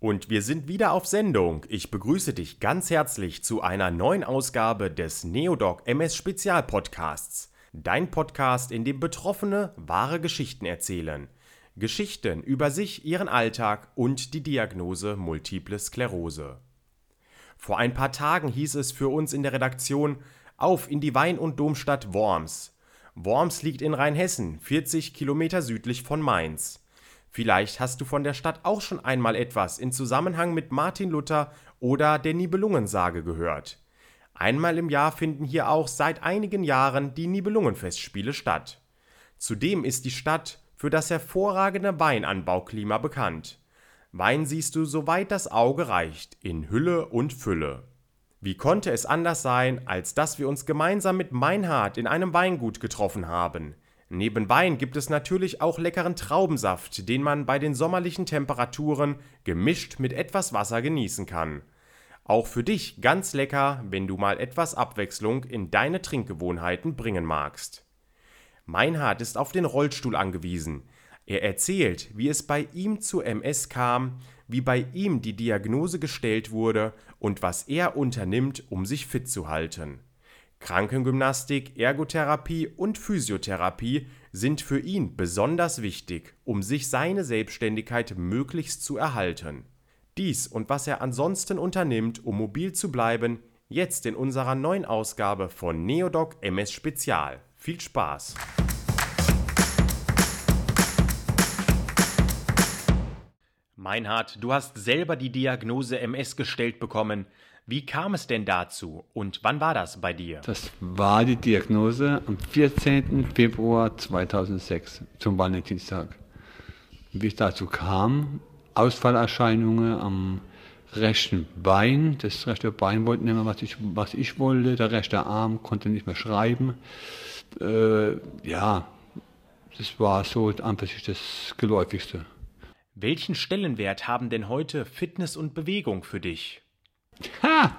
Und wir sind wieder auf Sendung. Ich begrüße dich ganz herzlich zu einer neuen Ausgabe des Neodoc MS Spezial Podcasts. Dein Podcast, in dem Betroffene wahre Geschichten erzählen. Geschichten über sich, ihren Alltag und die Diagnose Multiple Sklerose. Vor ein paar Tagen hieß es für uns in der Redaktion auf in die Wein- und Domstadt Worms. Worms liegt in Rheinhessen, 40 Kilometer südlich von Mainz. Vielleicht hast du von der Stadt auch schon einmal etwas in Zusammenhang mit Martin Luther oder der Nibelungensage gehört. Einmal im Jahr finden hier auch seit einigen Jahren die Nibelungenfestspiele statt. Zudem ist die Stadt für das hervorragende Weinanbauklima bekannt. Wein siehst du soweit das Auge reicht, in Hülle und Fülle. Wie konnte es anders sein, als dass wir uns gemeinsam mit Meinhard in einem Weingut getroffen haben? Neben Wein gibt es natürlich auch leckeren Traubensaft, den man bei den sommerlichen Temperaturen gemischt mit etwas Wasser genießen kann. Auch für dich ganz lecker, wenn du mal etwas Abwechslung in deine Trinkgewohnheiten bringen magst. Meinhard ist auf den Rollstuhl angewiesen. Er erzählt, wie es bei ihm zu MS kam, wie bei ihm die Diagnose gestellt wurde und was er unternimmt, um sich fit zu halten. Krankengymnastik, Ergotherapie und Physiotherapie sind für ihn besonders wichtig, um sich seine Selbstständigkeit möglichst zu erhalten. Dies und was er ansonsten unternimmt, um mobil zu bleiben, jetzt in unserer neuen Ausgabe von Neodoc MS Spezial. Viel Spaß! Meinhard, du hast selber die Diagnose MS gestellt bekommen. Wie kam es denn dazu und wann war das bei dir? Das war die Diagnose am 14. Februar 2006 zum Valentinstag. Wie es dazu kam, Ausfallerscheinungen am rechten Bein. Das rechte Bein wollte nicht mehr, was ich, was ich wollte. Der rechte Arm konnte nicht mehr schreiben. Äh, ja, das war so an sich das Geläufigste. Welchen Stellenwert haben denn heute Fitness und Bewegung für dich? Ha!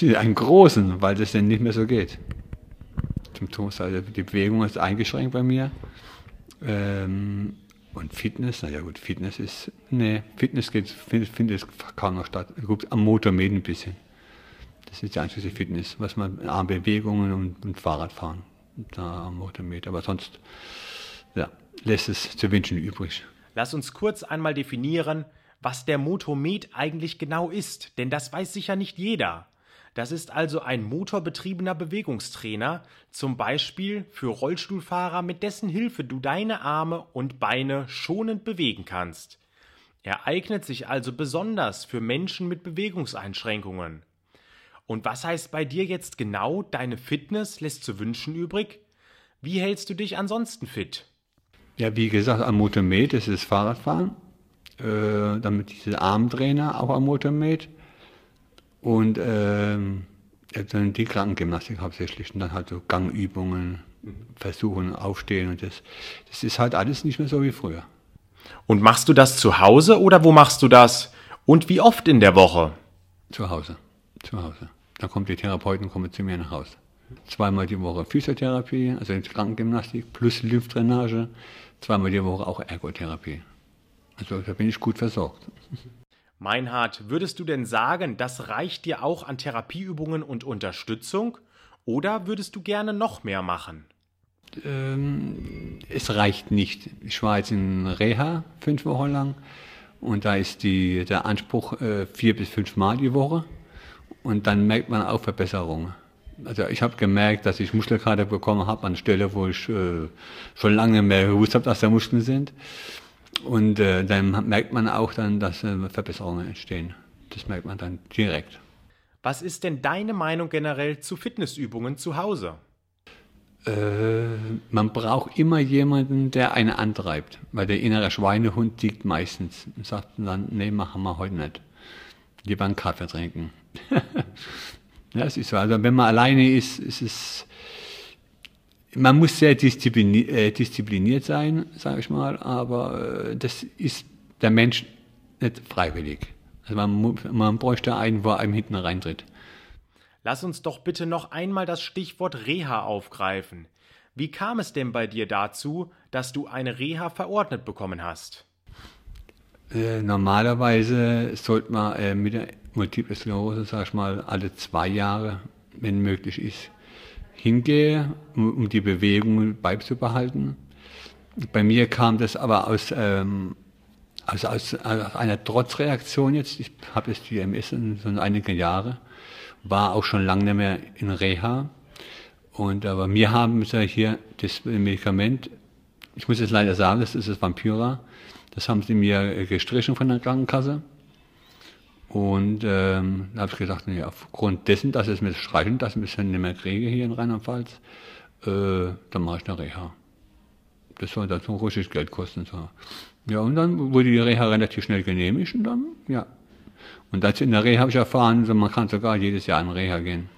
Einen großen, weil das dann nicht mehr so geht. Toast, also die Bewegung ist eingeschränkt bei mir. Ähm, und Fitness, naja gut, Fitness ist, nee, Fitness geht, findet, findet kaum noch statt. Gut, am Motormähen ein bisschen. Das ist die einzige Fitness, was man, Armbewegungen und, und Fahrradfahren, da am Motormähen. Aber sonst, ja, lässt es zu wünschen übrig. Lass uns kurz einmal definieren, was der Motomed eigentlich genau ist, denn das weiß sicher nicht jeder. Das ist also ein motorbetriebener Bewegungstrainer, zum Beispiel für Rollstuhlfahrer, mit dessen Hilfe du deine Arme und Beine schonend bewegen kannst. Er eignet sich also besonders für Menschen mit Bewegungseinschränkungen. Und was heißt bei dir jetzt genau, deine Fitness lässt zu wünschen übrig? Wie hältst du dich ansonsten fit? Ja, wie gesagt, am Motomed ist das Fahrradfahren äh, damit diese Armtrainer auch am Motor mäht. Und äh, dann die Krankengymnastik hauptsächlich und dann halt so Gangübungen, Versuchen, Aufstehen und das. Das ist halt alles nicht mehr so wie früher. Und machst du das zu Hause oder wo machst du das? Und wie oft in der Woche? Zu Hause. Zu Hause. Dann kommt die Therapeuten kommen zu mir nach Hause. Zweimal die Woche Physiotherapie, also Krankengymnastik plus Lymphdrainage. Zweimal die Woche auch Ergotherapie. Also da bin ich gut versorgt. Meinhard, würdest du denn sagen, das reicht dir auch an Therapieübungen und Unterstützung? Oder würdest du gerne noch mehr machen? Ähm, es reicht nicht. Ich war jetzt in Reha fünf Wochen lang und da ist die, der Anspruch äh, vier bis fünf Mal die Woche und dann merkt man auch Verbesserungen. Also ich habe gemerkt, dass ich Muskelkater bekommen habe an Stelle, wo ich äh, schon lange mehr gewusst habe, dass da Muskeln sind. Und äh, dann merkt man auch dann, dass äh, Verbesserungen entstehen. Das merkt man dann direkt. Was ist denn deine Meinung generell zu Fitnessübungen zu Hause? Äh, man braucht immer jemanden, der einen antreibt, weil der innere Schweinehund liegt meistens und sagt dann, nee, machen wir heute nicht. Lieber einen Kaffee trinken. ja, es ist so. Also wenn man alleine ist, ist es man muss sehr diszipliniert, äh, diszipliniert sein, sage ich mal, aber äh, das ist der Mensch nicht freiwillig. Also man, man bräuchte einen, wo einem hinten reintritt. Lass uns doch bitte noch einmal das Stichwort Reha aufgreifen. Wie kam es denn bei dir dazu, dass du eine Reha verordnet bekommen hast? Äh, normalerweise sollte man äh, mit der Multiple Sklerose, sag ich mal, alle zwei Jahre, wenn möglich ist, hingehen, um, um die Bewegung beizubehalten. Bei mir kam das aber aus, ähm, also aus, aus einer Trotzreaktion jetzt. Ich habe jetzt die MS schon einige Jahre, war auch schon lange nicht mehr in Reha. Und aber wir haben hier das Medikament, ich muss jetzt leider sagen, das ist das Vampyra. Das haben sie mir gestrichen von der Krankenkasse. Und ähm, da habe ich gesagt, nee, aufgrund dessen, dass es mir streichen, dass ich es nicht mehr kriege hier in Rheinland-Pfalz, äh, dann mache ich eine Reha. Das soll dann so richtig Geld kosten. So. Ja, und dann wurde die Reha relativ schnell genehmigt und dann, ja. Und als in der Reha habe ich erfahren, so, man kann sogar jedes Jahr in Reha gehen.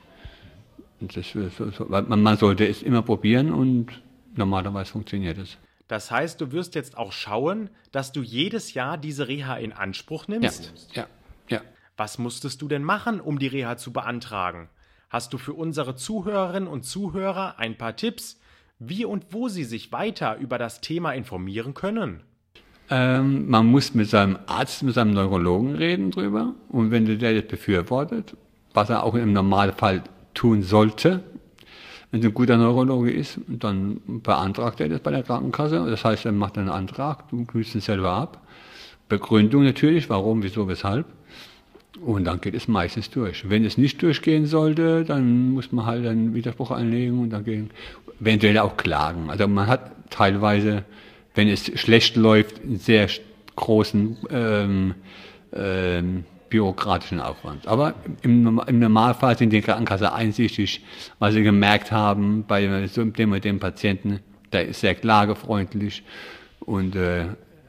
Das, so, so, man, man sollte es immer probieren und normalerweise funktioniert es. Das heißt, du wirst jetzt auch schauen, dass du jedes Jahr diese Reha in Anspruch nimmst? Ja, ja. Ja. Was musstest du denn machen, um die Reha zu beantragen? Hast du für unsere Zuhörerinnen und Zuhörer ein paar Tipps, wie und wo sie sich weiter über das Thema informieren können? Ähm, man muss mit seinem Arzt, mit seinem Neurologen reden drüber. Und wenn der das befürwortet, was er auch im Normalfall tun sollte, wenn es ein guter Neurologe ist, dann beantragt er das bei der Krankenkasse. Das heißt, er macht einen Antrag, du grüßt ihn selber ab. Begründung natürlich, warum, wieso, weshalb. Und dann geht es meistens durch. Wenn es nicht durchgehen sollte, dann muss man halt einen Widerspruch einlegen und dann gehen, eventuell auch klagen. Also man hat teilweise, wenn es schlecht läuft, einen sehr großen ähm, ähm, bürokratischen Aufwand. Aber im, im, Normalfall sind die Krankenkasse einsichtig, weil sie gemerkt haben, bei so dem dem Patienten, der ist sehr klagefreundlich und äh,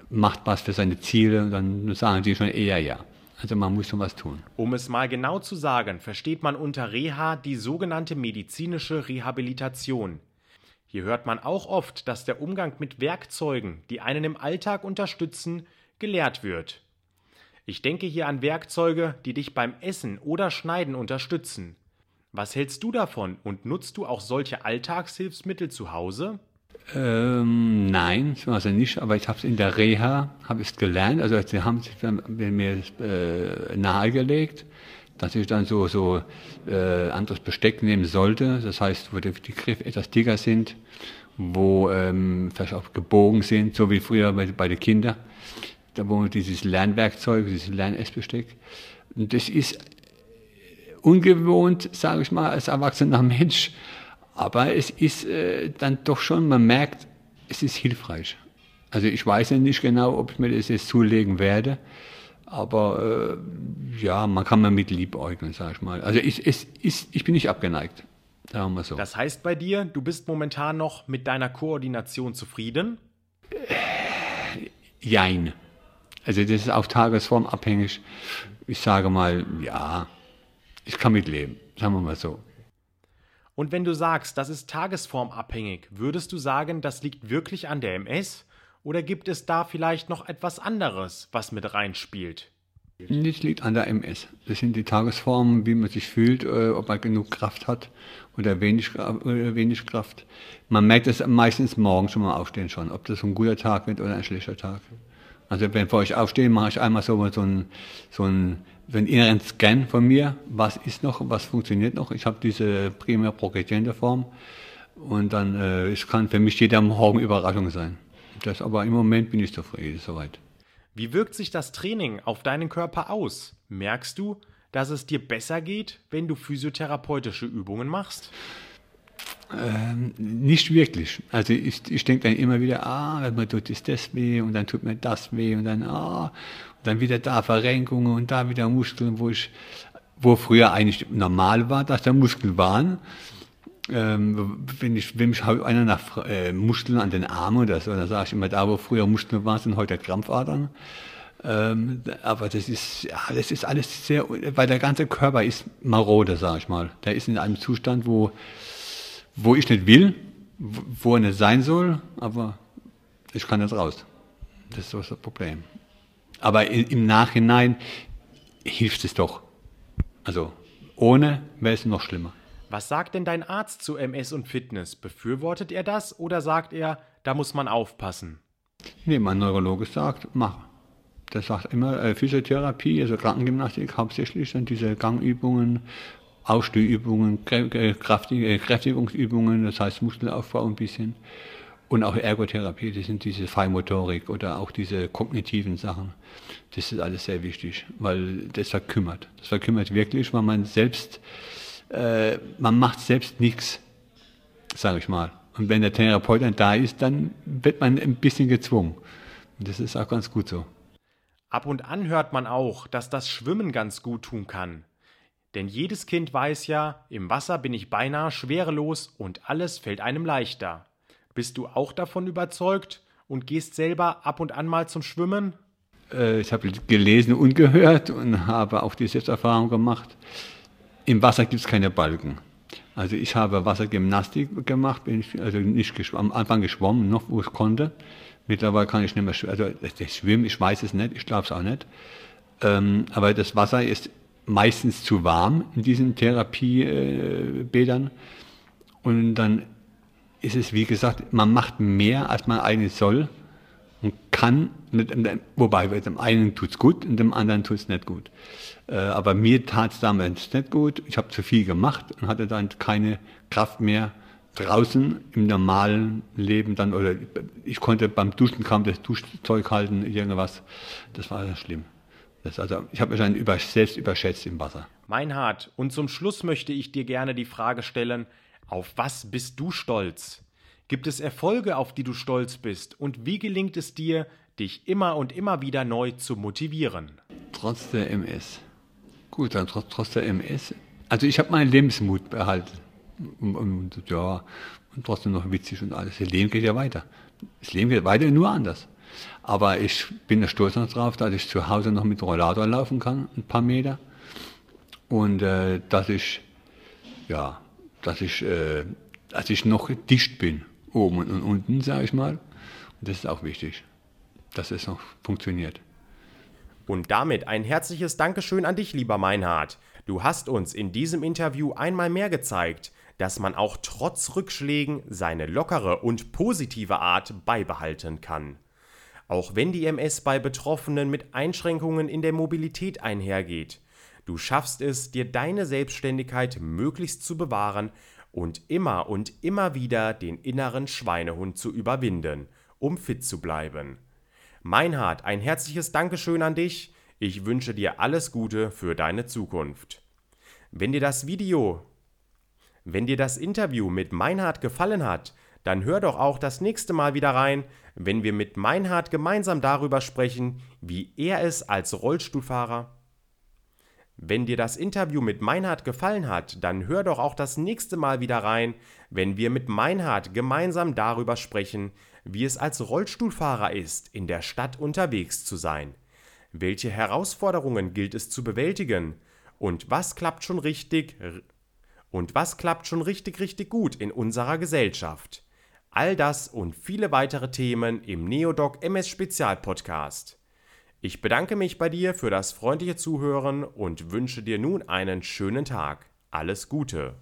macht was für seine Ziele, dann sagen die schon eher ja. Also man muss schon was tun. Um es mal genau zu sagen, versteht man unter Reha die sogenannte medizinische Rehabilitation. Hier hört man auch oft, dass der Umgang mit Werkzeugen, die einen im Alltag unterstützen, gelehrt wird. Ich denke hier an Werkzeuge, die dich beim Essen oder Schneiden unterstützen. Was hältst du davon und nutzt du auch solche Alltagshilfsmittel zu Hause? Ähm, nein, also nicht, aber ich habe es in der Reha, habe es gelernt, also sie haben sich mir äh, nahegelegt, dass ich dann so, so äh, anderes Besteck nehmen sollte, das heißt, wo die, die Griffe etwas dicker sind, wo ähm, vielleicht auch gebogen sind, so wie früher bei, bei den Kindern, da wo dieses Lernwerkzeug, dieses Lernessbesteck, und das ist ungewohnt, sage ich mal, als erwachsener Mensch, aber es ist äh, dann doch schon, man merkt, es ist hilfreich. Also ich weiß ja nicht genau, ob ich mir das jetzt zulegen werde, aber äh, ja, man kann mal mit liebäugeln, sag ich mal. Also ich, es ist, ich bin nicht abgeneigt, sagen wir so. Das heißt bei dir, du bist momentan noch mit deiner Koordination zufrieden? Äh, jein. Also das ist auf Tagesform abhängig. Ich sage mal, ja, ich kann mit leben, sagen wir mal so. Und wenn du sagst, das ist tagesformabhängig, würdest du sagen, das liegt wirklich an der MS? Oder gibt es da vielleicht noch etwas anderes, was mit reinspielt? Das liegt an der MS. Das sind die Tagesformen, wie man sich fühlt, äh, ob man genug Kraft hat oder wenig, oder wenig Kraft. Man merkt es meistens morgens schon mal aufstehen schon, ob das ein guter Tag wird oder ein schlechter Tag. Also wenn vor ich aufstehe, mache ich einmal so, so ein, so ein so einen inneren Scan von mir, was ist noch, was funktioniert noch. Ich habe diese primär progredierende Form und dann äh, es kann für mich jeder Morgen Überraschung sein. Das, aber im Moment bin ich zufrieden, soweit. Wie wirkt sich das Training auf deinen Körper aus? Merkst du, dass es dir besser geht, wenn du physiotherapeutische Übungen machst? Ähm, nicht wirklich. Also ich, ich denke dann immer wieder, ah, mir tut es das weh und dann tut mir das weh und dann, ah, dann wieder da Verrenkungen und da wieder Muskeln, wo ich, wo früher eigentlich normal war, dass da Muskeln waren. Ähm, wenn, ich, wenn mich einer nach äh, Muskeln an den Armen oder so, dann sage ich immer, da wo früher Muskeln waren, sind heute Krampfadern. Ähm, aber das ist, ja, das ist alles sehr, weil der ganze Körper ist marode, sage ich mal. Der ist in einem Zustand, wo, wo ich nicht will, wo er nicht sein soll, aber ich kann nicht raus. Das ist so das Problem. Aber im Nachhinein hilft es doch. Also ohne wäre es noch schlimmer. Was sagt denn dein Arzt zu MS und Fitness? Befürwortet er das oder sagt er, da muss man aufpassen? Nee, mein Neurologe sagt, mach. Der sagt immer äh, Physiotherapie, also Krankengymnastik hauptsächlich, dann diese Gangübungen, Ausstehübungen, Kräftigungsübungen, das heißt Muskelaufbau ein bisschen. Und auch Ergotherapie, das sind diese Feinmotorik oder auch diese kognitiven Sachen. Das ist alles sehr wichtig, weil das verkümmert. Das verkümmert wirklich, weil man selbst, äh, man macht selbst nichts, sage ich mal. Und wenn der Therapeut dann da ist, dann wird man ein bisschen gezwungen. Und das ist auch ganz gut so. Ab und an hört man auch, dass das Schwimmen ganz gut tun kann. Denn jedes Kind weiß ja, im Wasser bin ich beinahe schwerelos und alles fällt einem leichter. Bist du auch davon überzeugt und gehst selber ab und an mal zum Schwimmen? Äh, ich habe gelesen und gehört und habe auch die Selbsterfahrung gemacht. Im Wasser gibt es keine Balken. Also ich habe Wassergymnastik gemacht, bin ich, also nicht am Anfang geschwommen, noch wo ich konnte. Mittlerweile kann ich nicht mehr schwimmen. Also das Schwimmen, ich weiß es nicht, ich glaube es auch nicht. Ähm, aber das Wasser ist meistens zu warm in diesen Therapiebädern. Und dann ist es, wie gesagt, man macht mehr, als man eigentlich soll und kann, nicht, wobei dem einen tut es gut und dem anderen tut es nicht gut. Äh, aber mir tat es damals nicht gut. Ich habe zu viel gemacht und hatte dann keine Kraft mehr draußen im normalen Leben dann, oder ich konnte beim Duschen kaum das Duschzeug halten, irgendwas. Das war schlimm. Das also, ich habe mich dann über, selbst überschätzt im Wasser. Meinhard, und zum Schluss möchte ich dir gerne die Frage stellen, auf was bist du stolz? Gibt es Erfolge, auf die du stolz bist? Und wie gelingt es dir, dich immer und immer wieder neu zu motivieren? Trotz der MS. Gut, dann trotz, trotz der MS. Also ich habe meinen Lebensmut behalten. Und, und, ja, und trotzdem noch witzig und alles. Das Leben geht ja weiter. Das Leben geht weiter, nur anders. Aber ich bin stolz darauf, dass ich zu Hause noch mit Rollator laufen kann, ein paar Meter. Und äh, dass ich ja, dass ich, äh, dass ich noch dicht bin, oben und unten, sage ich mal. Und das ist auch wichtig, dass es noch funktioniert. Und damit ein herzliches Dankeschön an dich, lieber Meinhard. Du hast uns in diesem Interview einmal mehr gezeigt, dass man auch trotz Rückschlägen seine lockere und positive Art beibehalten kann. Auch wenn die MS bei Betroffenen mit Einschränkungen in der Mobilität einhergeht, Du schaffst es, dir deine Selbstständigkeit möglichst zu bewahren und immer und immer wieder den inneren Schweinehund zu überwinden, um fit zu bleiben. Meinhard, ein herzliches Dankeschön an dich. Ich wünsche dir alles Gute für deine Zukunft. Wenn dir das Video, wenn dir das Interview mit Meinhard gefallen hat, dann hör doch auch das nächste Mal wieder rein, wenn wir mit Meinhard gemeinsam darüber sprechen, wie er es als Rollstuhlfahrer wenn dir das Interview mit Meinhard gefallen hat, dann hör doch auch das nächste Mal wieder rein, wenn wir mit Meinhard gemeinsam darüber sprechen, wie es als Rollstuhlfahrer ist, in der Stadt unterwegs zu sein. Welche Herausforderungen gilt es zu bewältigen? Und was klappt schon richtig und was klappt schon richtig richtig gut in unserer Gesellschaft? All das und viele weitere Themen im Neodoc MS Spezial Podcast. Ich bedanke mich bei dir für das freundliche Zuhören und wünsche dir nun einen schönen Tag. Alles Gute.